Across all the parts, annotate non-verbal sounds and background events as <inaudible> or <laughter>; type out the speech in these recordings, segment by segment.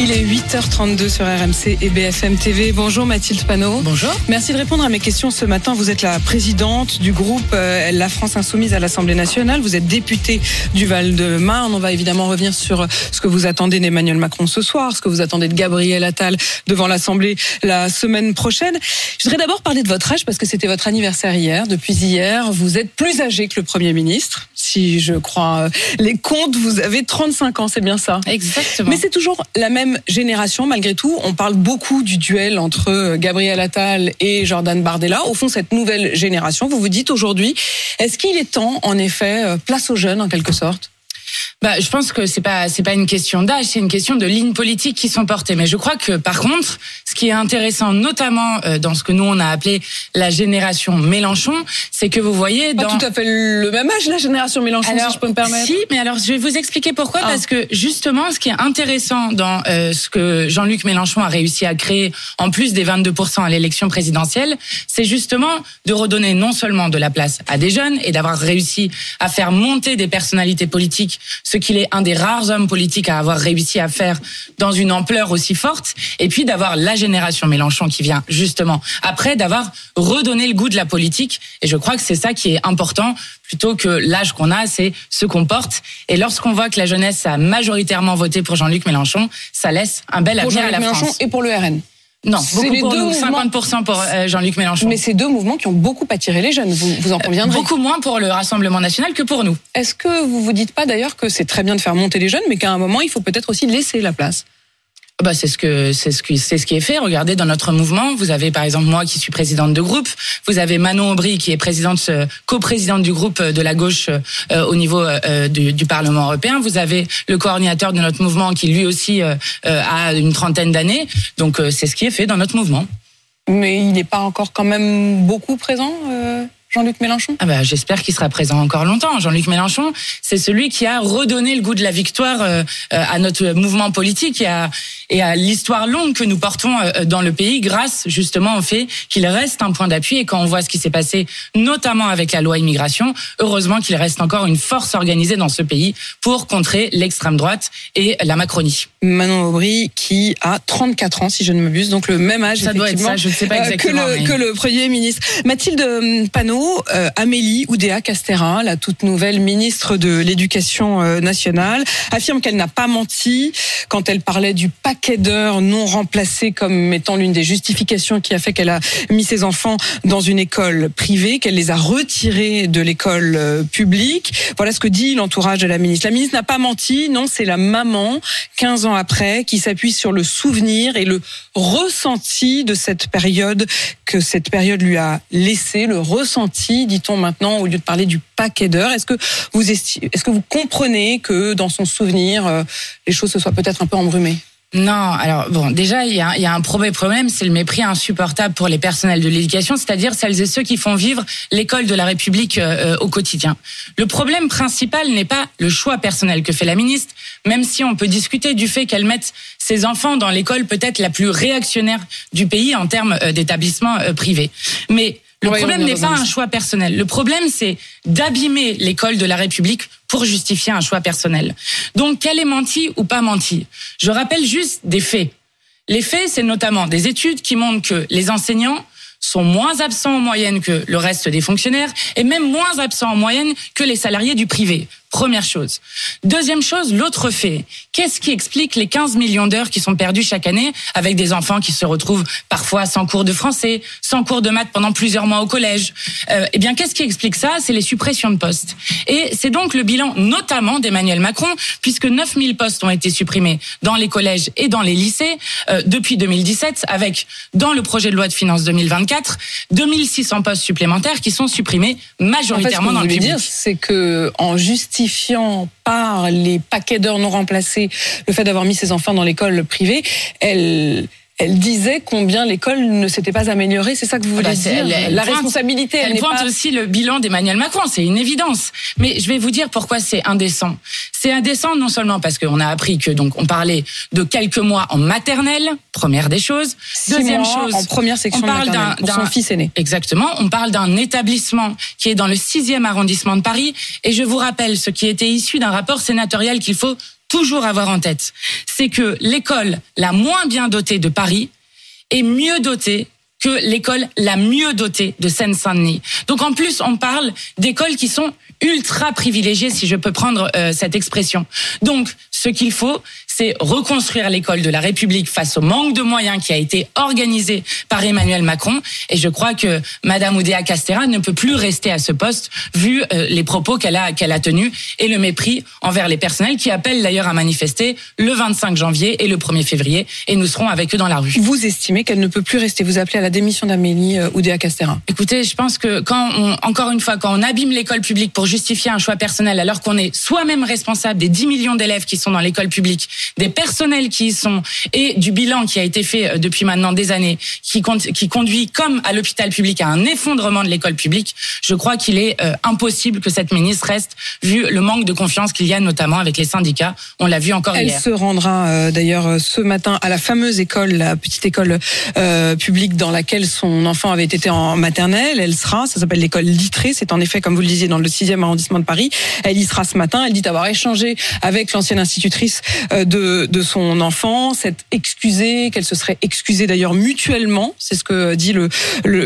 Il est 8h32 sur RMC et BFM TV. Bonjour Mathilde Panot. Bonjour. Merci de répondre à mes questions ce matin. Vous êtes la présidente du groupe euh, La France Insoumise à l'Assemblée nationale. Vous êtes députée du Val-de-Marne. On va évidemment revenir sur ce que vous attendez d'Emmanuel Macron ce soir, ce que vous attendez de Gabriel Attal devant l'Assemblée la semaine prochaine. Je voudrais d'abord parler de votre âge parce que c'était votre anniversaire hier. Depuis hier, vous êtes plus âgé que le Premier ministre. Si je crois les comptes, vous avez 35 ans, c'est bien ça Exactement. Mais c'est toujours la même génération malgré tout. On parle beaucoup du duel entre euh, Gabriel Attal et Jordan Bardella. Au fond, cette nouvelle génération, vous vous dites aujourd'hui, est-ce qu'il est temps, en effet, euh, place aux jeunes en quelque sorte? Bah, je pense que c'est pas c'est pas une question d'âge, c'est une question de lignes politiques qui sont portées. Mais je crois que par contre, ce qui est intéressant, notamment euh, dans ce que nous on a appelé la génération Mélenchon, c'est que vous voyez Pas dans tout à fait le même âge, la génération Mélenchon, si je peux me permettre. Si, mais alors je vais vous expliquer pourquoi. Ah. Parce que justement, ce qui est intéressant dans euh, ce que Jean-Luc Mélenchon a réussi à créer, en plus des 22% à l'élection présidentielle, c'est justement de redonner non seulement de la place à des jeunes et d'avoir réussi à faire monter des personnalités politiques, ce qu'il est un des rares hommes politiques à avoir réussi à faire dans une ampleur aussi forte, et puis d'avoir la génération Mélenchon qui vient justement après, d'avoir redonné le goût de la politique. Et je crois que c'est ça qui est important plutôt que l'âge qu'on a, c'est ce qu'on porte. Et lorsqu'on voit que la jeunesse a majoritairement voté pour Jean-Luc Mélenchon, ça laisse un bel Pour avenir à la Mélenchon France. et pour le RN. Non, C'est les pour deux nous, mouvements. 50% pour euh, Jean-Luc Mélenchon. Mais c'est deux mouvements qui ont beaucoup attiré les jeunes, vous, vous en conviendrez. Beaucoup moins pour le Rassemblement national que pour nous. Est-ce que vous vous dites pas d'ailleurs que c'est très bien de faire monter les jeunes, mais qu'à un moment, il faut peut-être aussi laisser la place Bah c'est ce que c'est ce qui c'est ce qui est fait. Regardez dans notre mouvement, vous avez par exemple moi qui suis présidente de groupe, vous avez Manon Aubry qui est présidente euh, coprésidente du groupe euh, de la gauche euh, au niveau euh, du, du Parlement européen. Vous avez le coordinateur de notre mouvement qui lui aussi euh, euh, a une trentaine d'années. Donc euh, c'est ce qui est fait dans notre mouvement. Mais il n'est pas encore quand même beaucoup présent, euh, Jean-Luc Mélenchon? Ah bah, j'espère qu'il sera présent encore longtemps. Jean-Luc Mélenchon, c'est celui qui a redonné le goût de la victoire euh, euh, à notre mouvement politique et à, et à l'histoire longue que nous portons euh, dans le pays grâce justement au fait qu'il reste un point d'appui et quand on voit ce qui s'est passé notamment avec la loi immigration, heureusement qu'il reste encore une force organisée dans ce pays pour contrer l'extrême droite et la Macronie. Manon Aubry qui a 34 ans, si je ne m'abuse, donc le même âge Ça doit être ça, je sais pas exactement, que, le, mais- que le Premier ministre. Mathilde euh, Euh, Amélie Oudéa Castéra, la toute nouvelle ministre de l'Éducation euh, nationale, affirme qu'elle n'a pas menti quand elle parlait du paquet d'heures non remplacé comme étant l'une des justifications qui a fait qu'elle a mis ses enfants dans une école privée, qu'elle les a retirés de l'école euh, publique. Voilà ce que dit l'entourage de la ministre. La ministre n'a pas menti, non, c'est la maman, 15 ans après, qui s'appuie sur le souvenir et le ressenti de cette période que cette période lui a laissé, le ressenti, dit-on maintenant, au lieu de parler du paquet d'heures. Est-ce que vous est-ce que vous comprenez que dans son souvenir, euh, les choses se soient peut-être un peu embrumées? Non, alors bon, déjà il y a, un premier problème, c'est le mépris insupportable pour les personnels de l'éducation, c'est-à-dire celles et ceux qui font vivre l'école de la République euh, euh, au quotidien. Le problème principal n'est pas le choix personnel que fait la ministre, même si on peut discuter du fait qu'elle mette ses enfants dans l'école peut-être la plus réactionnaire du pays en termes d'établissement privé. Mais le problème n'est pas un choix personnel. Le problème, c'est d'abîmer l'école de la République pour justifier un choix personnel. Donc, qu'elle ait menti ou pas menti Je rappelle juste des faits. Les faits, c'est notamment des études qui montrent que les enseignants sont moins absents en moyenne que le reste des fonctionnaires et même moins absents en moyenne que les salariés du privé. Première chose. Deuxième chose, l'autre fait. Qu'est-ce qui explique les 15 millions d'heures qui sont perdues chaque année avec des enfants qui se retrouvent parfois sans cours de français, sans cours de maths pendant plusieurs mois au collège? Euh, Eh bien, qu'est-ce qui explique ça? C'est les suppressions de postes. Et c'est donc le bilan notamment d'Emmanuel Macron, puisque 9000 postes ont été supprimés dans les collèges et dans les lycées euh, depuis 2017, avec dans le projet de loi de finances 2024 2600 postes supplémentaires qui sont supprimés En fait, ce que majoritairement vous dans le public. dire, c'est que en justifiant par les paquets d'heures non remplacés le fait d'avoir mis ses enfants dans l'école privée, elle elle disait combien l'école ne s'était pas améliorée. C'est ça que vous voulez Ah bah, c'est- dire elle- elle La pointe- responsabilité, elle, Elle n'est pointe pas. aussi le bilan d'Emmanuel Macron, c'est une évidence. Mais je vais vous dire pourquoi c'est indécent. C'est indécent non seulement parce qu'on a appris que donc on parlait de quelques mois en maternelle, première des choses. Six Deuxième mois chose, en première section on parle d'un son d'un- fils aîné. Exactement. On parle d'un établissement qui est dans le sixième arrondissement de Paris. Et je vous rappelle ce qui était issu d'un rapport sénatorial qu'il faut toujours avoir en tête. C'est que l'école la moins bien dotée de Paris est mieux dotée que l'école la mieux dotée de Seine-Saint-Denis. Donc en plus, on parle d'écoles qui sont ultra privilégiées, si je peux prendre euh, cette expression. Donc, ce qu'il faut, c'est reconstruire l'école de la République face au manque de moyens qui a été organisé par Emmanuel Macron. Et je crois que Madame Oudéa Castera ne peut plus rester à ce poste vu euh, les propos qu'elle a qu'elle a tenus et le mépris envers les personnels qui appellent d'ailleurs à manifester le 25 janvier et le 1er février. Et nous serons avec eux dans la rue. Vous estimez qu'elle ne peut plus rester. Vous appelez à la démission d'Amélie euh, Oudéa Castéra. Écoutez, je pense que quand on, encore une fois, quand on abîme l'école publique pour justifier un choix personnel, alors qu'on est soi-même responsable des 10 millions d'élèves qui sont dans l'école publique, des personnels qui y sont et du bilan qui a été fait euh, depuis maintenant des années, qui, qui conduit comme à l'hôpital public à un effondrement de l'école publique, je crois qu'il est euh, impossible que cette ministre reste, vu le manque de confiance qu'il y a notamment avec les syndicats. On l'a vu encore Elle hier. se rendra euh, d'ailleurs euh, ce matin à la fameuse école, la petite école euh, publique dans laquelle son enfant avait été en maternelle. Elle sera, ça s'appelle l'école Littré. C'est en effet, comme vous le disiez, dans le 6e arrondissement de Paris. Elle y sera ce matin. Elle dit avoir échangé avec l'ancienne institutrice euh, de, son enfant, s'être excusée, qu'elle se serait excusée d'ailleurs mutuellement. C'est ce que dit le-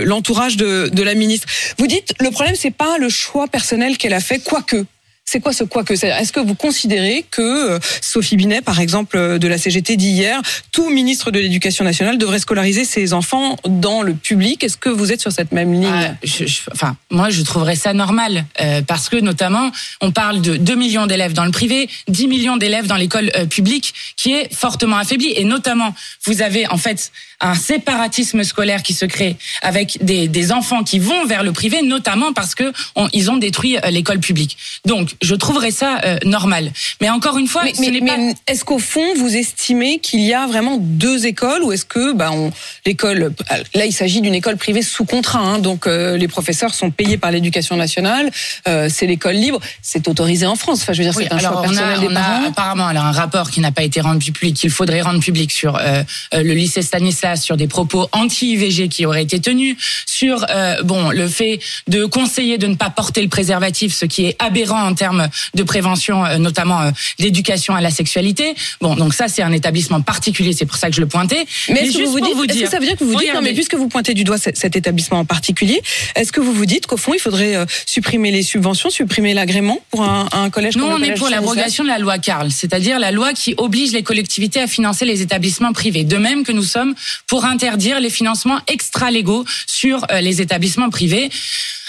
l'entourage de, de la ministre. Vous dites, le problème, c'est pas le choix personnel qu'elle a fait, quoique. C'est quoi ce quoi que c'est? Est-ce que vous considérez que euh, Sophie Binet, par exemple, euh, de la CGT d'hier, tout ministre de l'Éducation nationale devrait scolariser ses enfants dans le public? Est-ce que vous êtes sur cette même ligne? Ah, enfin, moi, je trouverais ça normal euh, parce que notamment, on parle de 2 millions d'élèves dans le privé, 10 millions d'élèves dans l'école publique, qui est fortement affaiblie. Et notamment, vous avez en fait un séparatisme scolaire qui se crée avec des, des enfants qui vont vers le privé, notamment parce que on- ils ont détruit euh, l'école publique. Donc, je trouverais ça euh, normal. Mais encore une fois, Mais, ce mais- n'est mais pas est-ce qu'au fond, vous estimez qu'il y a vraiment deux écoles ou est-ce que bah, on, l'école, là il s'agit d'une école privée sous contrat, hein, donc euh, les professeurs sont payés par l'éducation nationale, euh, c'est l'école libre, c'est autorisé en France. Enfin, je veux dire, Oui, c'est un alors choix on personnel a, des a parents. apparemment alors un rapport qui n'a pas été rendu public, qu'il faudrait rendre public sur euh, euh, le lycée Stanislas, sur des propos anti-IVG qui auraient été tenus, sur euh, bon le fait de conseiller de ne pas porter le préservatif, ce qui est aberrant en termes de prévention, euh, notamment euh, d'éducation à la sexualité. Bon, donc ça c'est un établissement particulier, c'est pour ça que je le pointais. Mais est-ce que vous dites, vous dire, que ça veut dire que vous vous dites, non mais regardez, puisque vous pointez du doigt cet cet établissement en particulier, est-ce que vous vous dites qu'au fond il faudrait euh, supprimer les subventions, supprimer l'agrément pour un, un collège comme le on est pour l'abrogation de la loi Carl, c'est-à-dire la loi qui oblige les collectivités à financer les établissements privés. De même que nous sommes pour interdire les financements extra-légaux sur euh, les établissements privés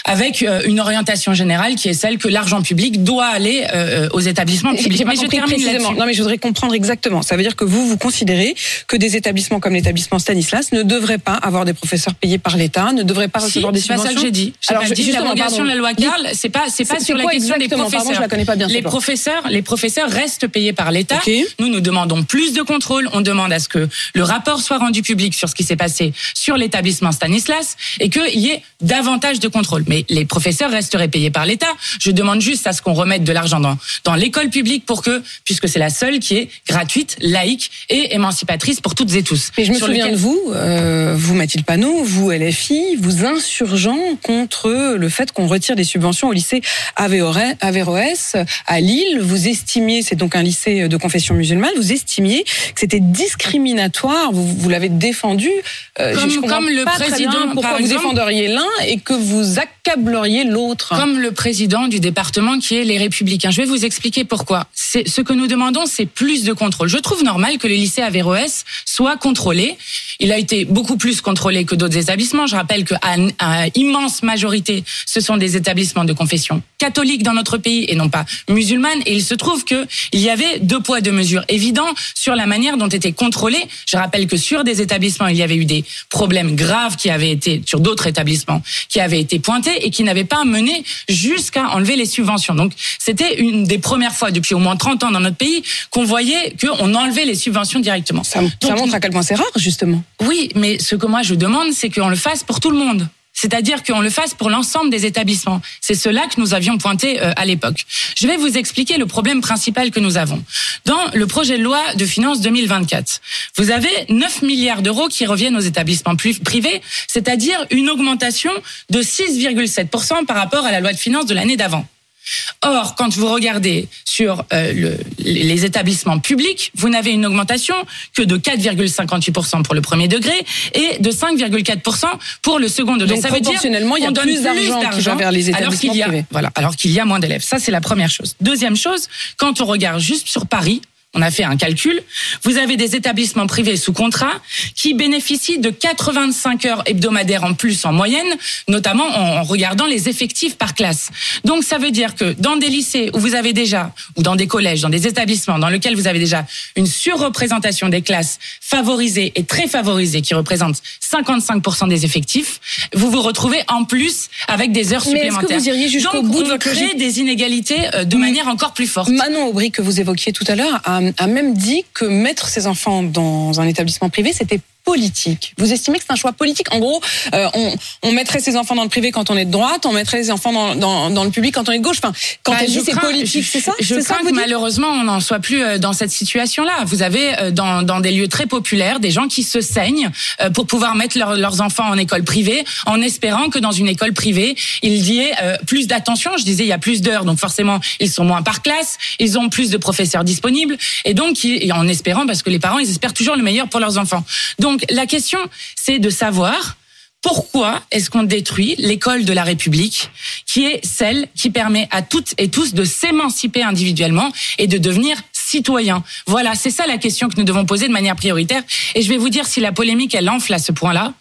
avec euh, une orientation générale qui est celle que l'argent public doit aller euh, aux établissements publics. Mais je termine. Non, mais je voudrais comprendre exactement. Ça veut dire que vous, vous considérez que des établissements comme l'établissement Stanislas ne devraient pas avoir des professeurs payés par l'État, ne devraient pas Si, recevoir des c'est pas subventions. ça que j'ai dit. Alors, pas dit pardon. de la loi Carl, c'est pas c'est pas sur la question des Pardon, professeurs. je la connais pas bien, les professeurs, les professeurs restent payés par l'État. Ok. Nous nous demandons plus de contrôle, on demande à ce que le rapport soit rendu public sur ce qui s'est passé sur l'établissement Stanislas et qu'il y ait davantage de contrôle. Mais les professeurs resteraient payés par l'État. Je demande juste à ce qu'on remette de l'argent dans dans l'école publique pour que puisque c'est la seule qui est gratuite, laïque et émancipatrice pour toutes et tous. Mais je me Sur souviens lequel- de vous, euh, vous Mathilde Panot, vous LFI, vous insurgeant contre le fait qu'on retire des subventions au lycée Averroès à Lille. Vous estimiez, c'est donc un lycée de confession musulmane, vous estimiez que c'était discriminatoire. Vous, vous l'avez défendu. Euh, Comme- je comme le pas président, pourquoi vous exemple. défendriez l'un et que vous accableriez l'autre. Comme le président du département qui est les Républicains. Je vais vous expliquer pourquoi. C'est ce que nous demandons, c'est plus de contrôle. Je trouve normal que le lycée Averroès soit contrôlé. Il a été beaucoup plus contrôlé que d'autres établissements. Je rappelle qu'à à immense majorité, ce sont des établissements de confession catholique dans notre pays et non pas musulmane. Et il se trouve que il y avait deux poids deux mesures évidents sur la manière dont étaient contrôlés. Je rappelle que sur des établissements, il y avait eu des problèmes graves qui avaient été sur d'autres établissements qui avaient été pointés. Et qui n'avait pas mené jusqu'à enlever les subventions. Donc c'était une des premières fois depuis au moins 30 ans dans notre pays qu'on voyait qu'on enlevait les subventions directement. Ça, ça montre à quel point c'est rare, justement. Oui, mais ce que moi je demande, c'est qu'on le fasse pour tout le monde. C'est-à-dire qu'on le fasse pour l'ensemble des établissements. C'est cela que nous avions pointé euh, à l'époque. Je vais vous expliquer le problème principal que nous avons. Dans le projet de loi de finances 2024, vous avez 9 milliards d'euros qui reviennent aux établissements privés, c'est-à-dire une augmentation de 6,7% par rapport à la loi de finances de l'année d'avant. Or, quand vous regardez sur euh, le, les établissements publics, vous n'avez une augmentation que de 4,58% pour le premier degré et de 5,4% pour le second degré. Donc, Ça veut dire il y a plus d'argent vers les établissements alors qu'il y a, privés. Voilà, alors qu'il y a moins d'élèves. Ça, c'est la première chose. Deuxième chose, quand on regarde juste sur Paris, on a fait un calcul. Vous avez des établissements privés sous contrat qui bénéficient de 85 heures hebdomadaires en plus en moyenne, notamment en regardant les effectifs par classe. Donc ça veut dire que dans des lycées où vous avez déjà, ou dans des collèges, dans des établissements dans lesquels vous avez déjà une surreprésentation des classes favorisées et très favorisées qui représentent 55% des effectifs, vous vous retrouvez en plus avec des heures Mais supplémentaires. que vous iriez jusqu'au Donc bout de votre des inégalités euh, de manière encore plus forte. Manon Aubry, que vous évoquiez tout à l'heure, a, a même dit que mettre ses enfants dans un établissement privé, c'était politique. Vous estimez que c'est un choix politique? En gros, euh, on, on mettrait ses enfants dans le privé quand on est de droite, on mettrait les enfants dans, dans, dans le public quand on est de gauche. Enfin, quand Bah, elle dit c'est politique, c'est ça? Je ça crains que malheureusement on n'en soit plus euh, dans cette situation-là. Vous avez euh, dans, dans des lieux très populaires des gens qui se saignent euh, pour pouvoir mettre leur- leurs enfants en école privée, en espérant que dans une école privée il y ait plus d'attention. Je disais il y a plus d'heures, donc forcément ils sont moins par classe, ils ont plus de professeurs disponibles, et donc ils- et en espérant parce que les parents ils espèrent toujours le meilleur pour leurs enfants. Donc la question c'est de savoir pourquoi est-ce qu'on détruit l'école de la République, qui est celle qui permet à toutes et tous de s'émanciper individuellement et de devenir citoyens Voilà, c'est ça la question que nous devons poser de manière prioritaire. Et je vais vous dire si la polémique elle enfle à ce point-là.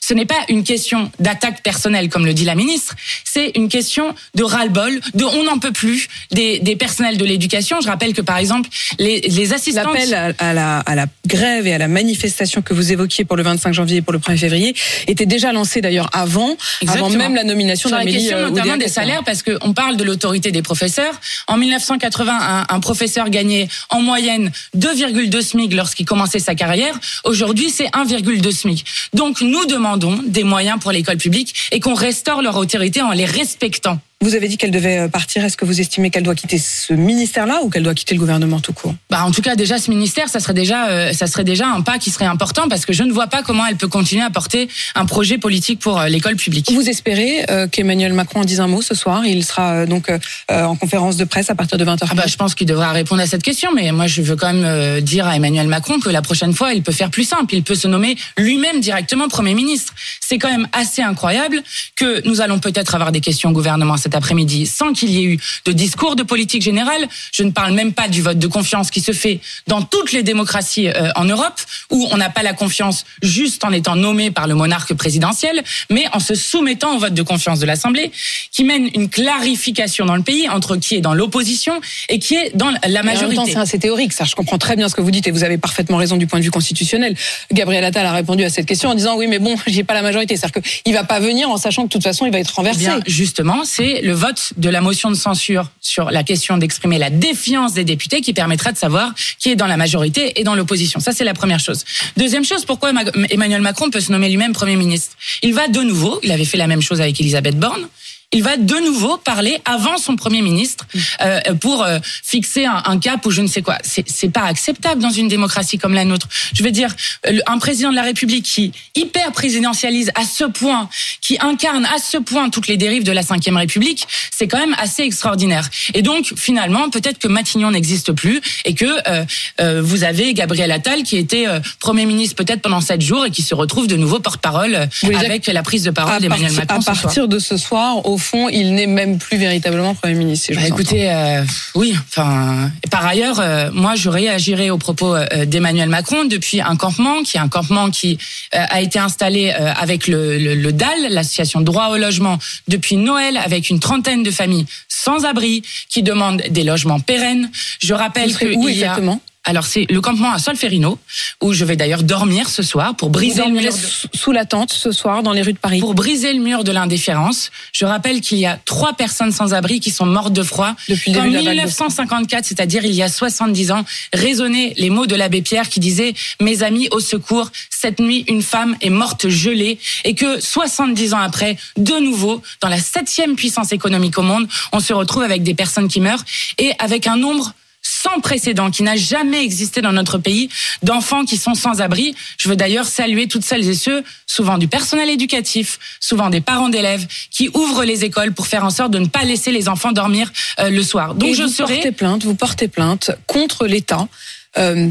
Ce n'est pas une question d'attaque personnelle, comme le dit la ministre, c'est une question de ras-le-bol, de on n'en peut plus des, des personnels de l'éducation. Je rappelle que, par exemple, les, les assistantes... L'appel à, à la, à la grève et à la manifestation que vous évoquiez pour le 25 janvier et pour le 1er février était déjà lancé d'ailleurs avant, avant Exactement. même la nomination sur la d'Amélie question euh, notamment des salaires parce qu'on parle de l'autorité des professeurs. En 1980, un, un professeur gagnait en moyenne 2,2 SMIC lorsqu'il commençait sa carrière. Aujourd'hui, c'est 1,2 SMIC. Donc, nous demandons des moyens pour l'école publique et qu'on restaure leur autorité en les respectant. Vous avez dit qu'elle devait euh, partir. Est-ce que vous estimez qu'elle doit quitter ce ministère-là ou qu'elle doit quitter le gouvernement tout court? Bah, en tout cas, déjà, ce ministère, ça serait déjà, euh, ça serait déjà un pas qui serait important parce que je ne vois pas comment elle peut continuer à porter un projet politique pour euh, l'école publique. Vous espérez euh, qu'Emmanuel Macron en dise un mot ce soir? Il sera donc en conférence de presse à partir de 20h. Ah bah, je pense qu'il devra répondre à cette question, mais moi je veux quand même dire à Emmanuel Macron que la prochaine fois, il peut faire plus simple. Il peut se nommer lui-même directement Premier ministre. C'est quand même assez incroyable que nous allons peut-être avoir des questions au gouvernement cet après-midi sans qu'il y ait eu de discours de politique générale. Je ne parle même pas du vote de confiance qui se fait dans toutes les démocraties euh, en Europe, où on n'a pas la confiance juste en étant nommé par le monarque présidentiel, mais en se soumettant au vote de confiance de l'Assemblée, qui mène une clarification dans le pays entre qui est dans l'opposition et qui est dans la majorité. c'est assez théorique, ça. Je comprends très bien ce que vous dites et vous avez parfaitement raison du point de vue constitutionnel. Gabriel Attal a répondu à cette question en disant oui, mais bon, <laughs> j'ai pas la majorité. C'est-à-dire qu'il va pas venir en sachant que de toute façon, il va être Eh renversé. bien, justement, c'est le vote de la motion de censure sur la question d'exprimer la défiance des députés qui permettra de savoir qui est dans la majorité et dans l'opposition. Ça, c'est la première chose. Deuxième chose, pourquoi Ma- Emmanuel Macron peut se nommer lui-même Premier ministre? Il va de nouveau, il avait fait la même chose avec Elisabeth Borne, il va de nouveau parler avant son premier ministre euh, pour euh, fixer un, un cap ou je ne sais quoi. C'est c'est pas acceptable dans une démocratie comme la nôtre. Je veux dire, euh, un président de la République qui hyper présidentialise à ce point, qui incarne à ce point toutes les dérives de la Ve République, c'est quand même assez extraordinaire. Et donc finalement, peut-être que Matignon n'existe plus et que euh, euh, vous avez Gabriel Attal qui était euh, premier ministre peut-être pendant sept jours et qui se retrouve de nouveau porte-parole avec la prise de parole d'Emmanuel Macron. à ce soir. partir de ce soir, au fond, il n'est même plus véritablement Premier ministre. si Bah, écoutez, euh, oui. Enfin, par ailleurs, euh, moi, je réagirai aux propos euh, d'Emmanuel Macron depuis un campement, qui est un campement qui a été installé avec le, le, le DAL, l'association Droit au logement, depuis Noël, avec une trentaine de familles sans abri qui demandent des logements pérennes. Je rappelle que où il y a exactement? Alors c'est le campement à Solferino où je vais d'ailleurs dormir ce soir pour briser le mur de... sous la tente ce soir dans les rues de Paris. Pour briser le mur de l'indifférence. Je rappelle qu'il y a trois personnes sans abri qui sont mortes de froid depuis le début 1954, c'est-à-dire il y a 70 ans, résonnaient les mots de l'abbé Pierre qui disait "Mes amis au secours, cette nuit une femme est morte gelée" et que 70 ans après, de nouveau, dans la septième puissance économique au monde, on se retrouve avec des personnes qui meurent et avec un nombre sans précédent qui n'a jamais existé dans notre pays d'enfants qui sont sans abri. Je veux d'ailleurs saluer toutes celles et ceux, souvent du personnel éducatif, souvent des parents d'élèves, qui ouvrent les écoles pour faire en sorte de ne pas laisser les enfants dormir euh, le soir. Donc je vous serai... portez plainte, vous portez plainte contre l'État. Euh,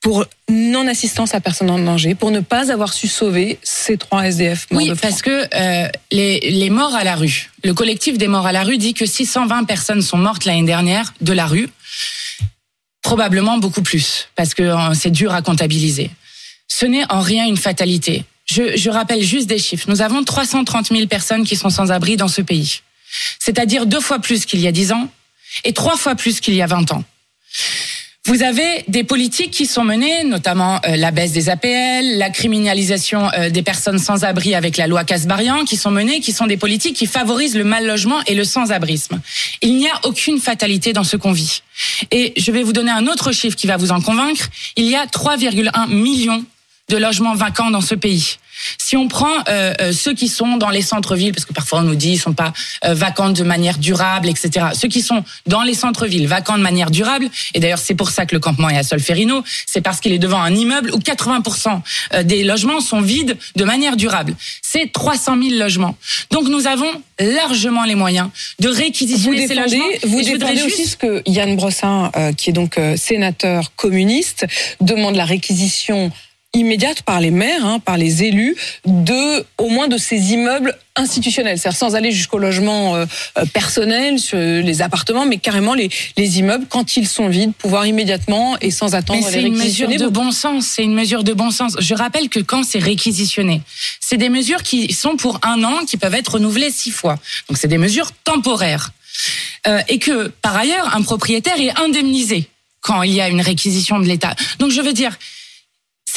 pour non-assistance à personne en danger, pour ne pas avoir su sauver ces trois SDF morts Oui, parce que euh, les, les morts à la rue, le collectif des morts à la rue dit que 620 personnes sont mortes l'année dernière de la rue. Probablement beaucoup plus, parce que euh, c'est dur à comptabiliser. Ce n'est en rien une fatalité. Je, rappelle juste des chiffres. Nous avons 330 000 personnes qui sont sans abri dans ce pays. C'est-à-dire deux fois plus qu'il y a dix ans et trois fois plus qu'il y a 20 ans. Vous avez des politiques qui sont menées, notamment euh, la baisse des APL, la criminalisation euh, des personnes sans abri avec la loi Casbarian, qui sont menées, qui sont des politiques qui favorisent le mal logement et le sans-abrisme. Il n'y a aucune fatalité dans ce qu'on vit. Et je vais vous donner un autre chiffre qui va vous en convaincre. Il y a 3,1 millions de logements vacants dans ce pays. Si on prend euh, euh, ceux qui sont dans les centres-villes, parce que parfois on nous dit ils sont pas euh, vacants de manière durable, etc. Ceux qui sont dans les centres-villes vacants de manière durable, et d'ailleurs c'est pour ça que le campement est à Solferino, c'est parce qu'il est devant un immeuble où 80% euh, des logements sont vides de manière durable. C'est 300 000 logements. Donc nous avons largement les moyens de réquisitionner ces logements. Vous défendez aussi ce que Yann Brossin, qui est donc sénateur communiste, demande la réquisition immédiate par les maires, hein, par les élus, de au moins de ces immeubles institutionnels, c'est-à-dire sans aller jusqu'au logement euh, euh, personnel, sur les appartements, mais carrément les, les immeubles quand ils sont vides, pouvoir immédiatement et sans attendre mais les réquisitionner. C'est une mesure de bon sens. C'est une mesure de bon sens. Je rappelle que quand c'est réquisitionné, c'est des mesures qui sont pour un an, qui peuvent être renouvelées six fois. Donc c'est des mesures temporaires. Euh, et que par ailleurs, un propriétaire est indemnisé quand il y a une réquisition de l'État. Donc je veux dire,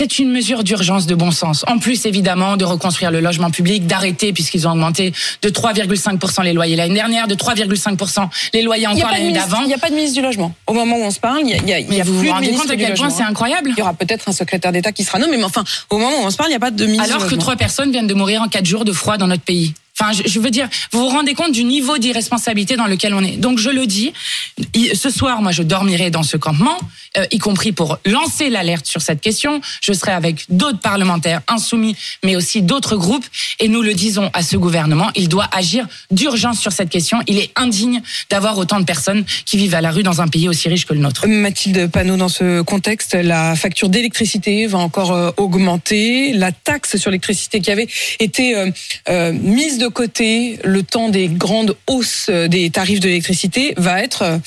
c'est une mesure d'urgence de bon sens. En plus, évidemment, de reconstruire le logement public, d'arrêter, puisqu'ils ont augmenté de 3,5% les loyers l'année dernière, de 3,5% les loyers encore l'année d'avant. Il n'y a pas de ministre du logement. Au moment où on se parle, il y a, il y a, Mais vous vous rendez compte à quel point c'est incroyable Il y aura peut-être un secrétaire d'État qui sera nommé, mais enfin, au moment où on se parle, il n'y a pas de ministre Alors que trois personnes viennent de mourir en quatre jours de froid dans notre pays. Enfin, je, veux dire, vous vous rendez compte du niveau d'irresponsabilité dans lequel on est. Donc, je le dis, ce soir, moi, je dormirai dans ce campement, euh, y compris pour lancer l'alerte sur cette question. Je serai avec d'autres parlementaires insoumis, mais aussi d'autres groupes, et nous le disons à ce gouvernement, il doit agir d'urgence sur cette question. Il est indigne d'avoir autant de personnes qui vivent à la rue dans un pays aussi riche que le nôtre. Mathilde Panot, dans ce contexte, la facture d'électricité va encore euh, augmenter. La taxe sur l'électricité qui avait été euh, mise de côté le temps des grandes hausses des tarifs de l'électricité va être euh,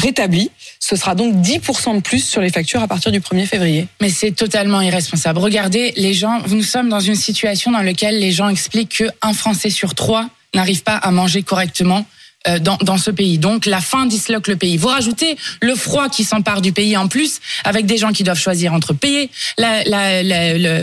rétabli. Ce sera donc 10% de plus sur les factures à partir du 1er février. Mais c'est totalement irresponsable. Regardez, les gens, nous sommes dans une situation dans laquelle les gens expliquent qu'un Français sur trois n'arrive pas à manger correctement euh, dans, dans, ce pays. Donc la faim disloque le pays. Vous rajoutez le froid qui s'empare du pays en plus, avec des gens qui doivent choisir entre payer la, la, la,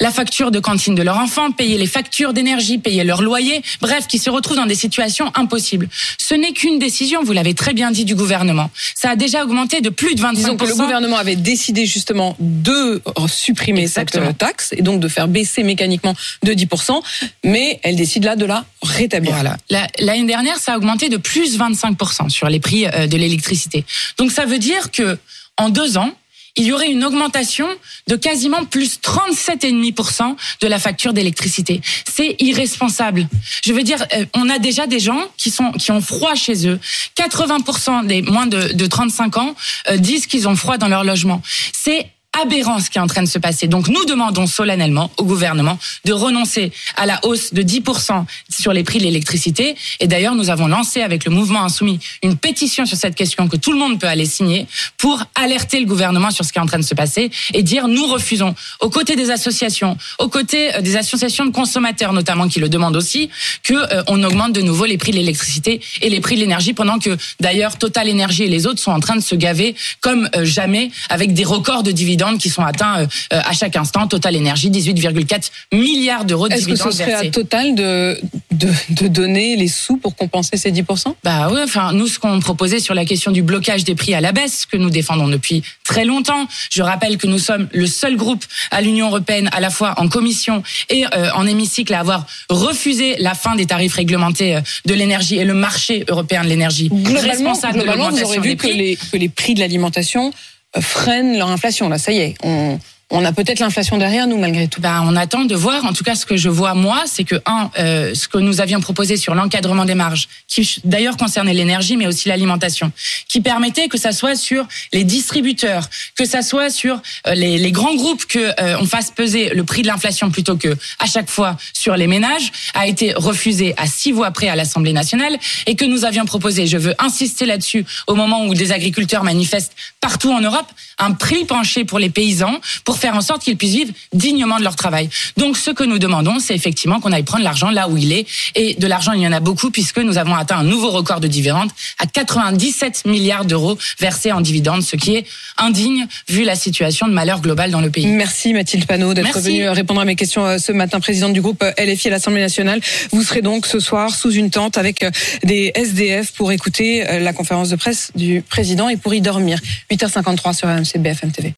la facture de cantine de leur enfant, payer les factures d'énergie, payer leur loyer, bref, qui se retrouvent dans des situations impossibles. Ce n'est qu'une décision, vous l'avez très bien dit, du gouvernement. Ça a déjà augmenté de plus de 25%. Disons que le gouvernement avait décidé justement de supprimer cette euh, taxe et donc de faire baisser mécaniquement de 10%, mais elle décide là de la rétablir. Voilà. L'année dernière, ça a augmenté de plus 25% sur les prix euh, de l'électricité. Donc ça veut dire que en deux ans, il y aurait une augmentation de quasiment plus 37,5% de la facture d'électricité. C'est irresponsable. Je veux dire, euh, on a déjà des gens qui sont qui ont froid chez eux. 80% des moins de, de 35 ans euh, disent qu'ils ont froid dans leur logement. C'est aberrant ce qui est en train de se passer. Donc nous demandons solennellement au gouvernement de renoncer à la hausse de 10% sur les prix de l'électricité. Et d'ailleurs, nous avons lancé avec le mouvement insoumis une pétition sur cette question que tout le monde peut aller signer pour alerter le gouvernement sur ce qui est en train de se passer et dire nous refusons, aux côtés des associations, aux côtés euh, des associations de consommateurs notamment qui le demandent aussi, que euh, on augmente de nouveau les prix de l'électricité et les prix de l'énergie pendant que d'ailleurs Total Énergie et les autres sont en train de se gaver comme euh, jamais avec des records de dividendes qui sont atteints à chaque instant. Total Énergie 18,4 milliards d'euros de dividendes Est-ce que ce serait versés. à Total de, de, de donner les sous pour compenser ces 10% Bah oui, enfin nous ce qu'on proposait sur la question du blocage des prix à la baisse que nous défendons depuis très longtemps. Je rappelle que nous sommes le seul groupe à l'Union européenne à la fois en commission et euh, en hémicycle à avoir refusé la fin des tarifs réglementés euh, de l'énergie et le marché européen de l'énergie Globalement, responsable de globalement vous aurez vu des que les, que les prix de l'alimentation euh, freinent leur inflation. Là, ça y est, on, on a peut-être l'inflation derrière nous malgré tout. Ben, on attend de voir. En tout cas, ce que je vois moi, c'est que un, euh, ce que nous avions proposé sur l'encadrement des marges, qui d'ailleurs concernait l'énergie, mais aussi l'alimentation, qui permettait que ça soit sur les distributeurs, que ça soit sur euh, les, grands groupes, que euh, on fasse peser le prix de l'inflation plutôt que à chaque fois sur les ménages, a été refusé à six voix près à l'Assemblée nationale, et que nous avions proposé. Je veux insister là-dessus au moment où des agriculteurs manifestent partout en Europe un prix penché pour les paysans faire en sorte qu'ils puissent vivre dignement de leur travail. Donc ce que nous demandons, c'est effectivement qu'on aille prendre l'argent là où il est. Et de l'argent, il y en a beaucoup puisque nous avons atteint un nouveau record de dividendes à 97 milliards d'euros versés en dividendes, ce qui est indigne vu la situation de malheur global dans le pays. Merci Mathilde Panot d'être venue répondre à mes questions euh, ce matin, présidente du groupe euh, LFI à l'Assemblée nationale. Vous serez donc ce soir sous une tente avec euh, des SDF pour écouter la conférence de presse du président et pour y dormir. 8h53 sur RMC BFM TV.